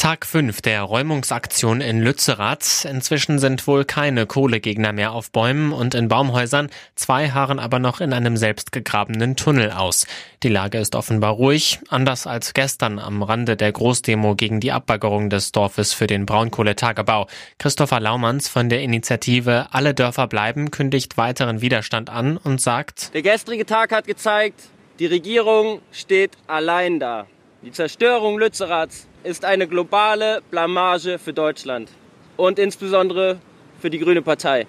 Tag 5 der Räumungsaktion in Lützerath. Inzwischen sind wohl keine Kohlegegner mehr auf Bäumen und in Baumhäusern. Zwei harren aber noch in einem selbstgegrabenen Tunnel aus. Die Lage ist offenbar ruhig, anders als gestern am Rande der Großdemo gegen die Abbaggerung des Dorfes für den Braunkohletagebau. Christopher Laumanns von der Initiative Alle Dörfer bleiben kündigt weiteren Widerstand an und sagt, Der gestrige Tag hat gezeigt, die Regierung steht allein da. Die Zerstörung Lützeraths ist eine globale Blamage für Deutschland und insbesondere für die Grüne Partei.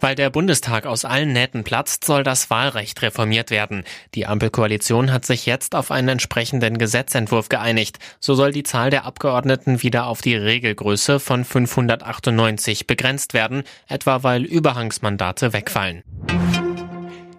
Weil der Bundestag aus allen Nähten platzt, soll das Wahlrecht reformiert werden. Die Ampelkoalition hat sich jetzt auf einen entsprechenden Gesetzentwurf geeinigt. So soll die Zahl der Abgeordneten wieder auf die Regelgröße von 598 begrenzt werden, etwa weil Überhangsmandate wegfallen.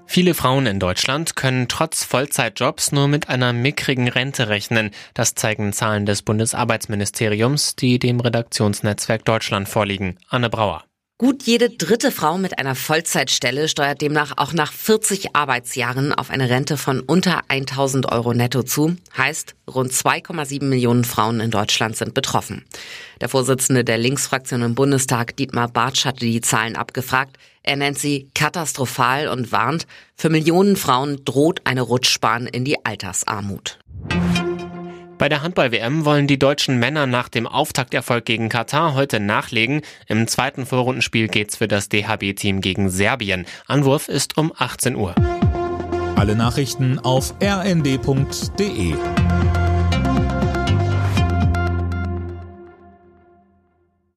Viele Frauen in Deutschland können trotz Vollzeitjobs nur mit einer mickrigen Rente rechnen. Das zeigen Zahlen des Bundesarbeitsministeriums, die dem Redaktionsnetzwerk Deutschland vorliegen. Anne Brauer. Gut jede dritte Frau mit einer Vollzeitstelle steuert demnach auch nach 40 Arbeitsjahren auf eine Rente von unter 1000 Euro netto zu. Heißt, rund 2,7 Millionen Frauen in Deutschland sind betroffen. Der Vorsitzende der Linksfraktion im Bundestag, Dietmar Bartsch, hatte die Zahlen abgefragt. Er nennt sie katastrophal und warnt, für Millionen Frauen droht eine Rutschbahn in die Altersarmut. Bei der Handball-WM wollen die deutschen Männer nach dem Auftakterfolg gegen Katar heute nachlegen. Im zweiten Vorrundenspiel geht's für das DHB-Team gegen Serbien. Anwurf ist um 18 Uhr. Alle Nachrichten auf rnd.de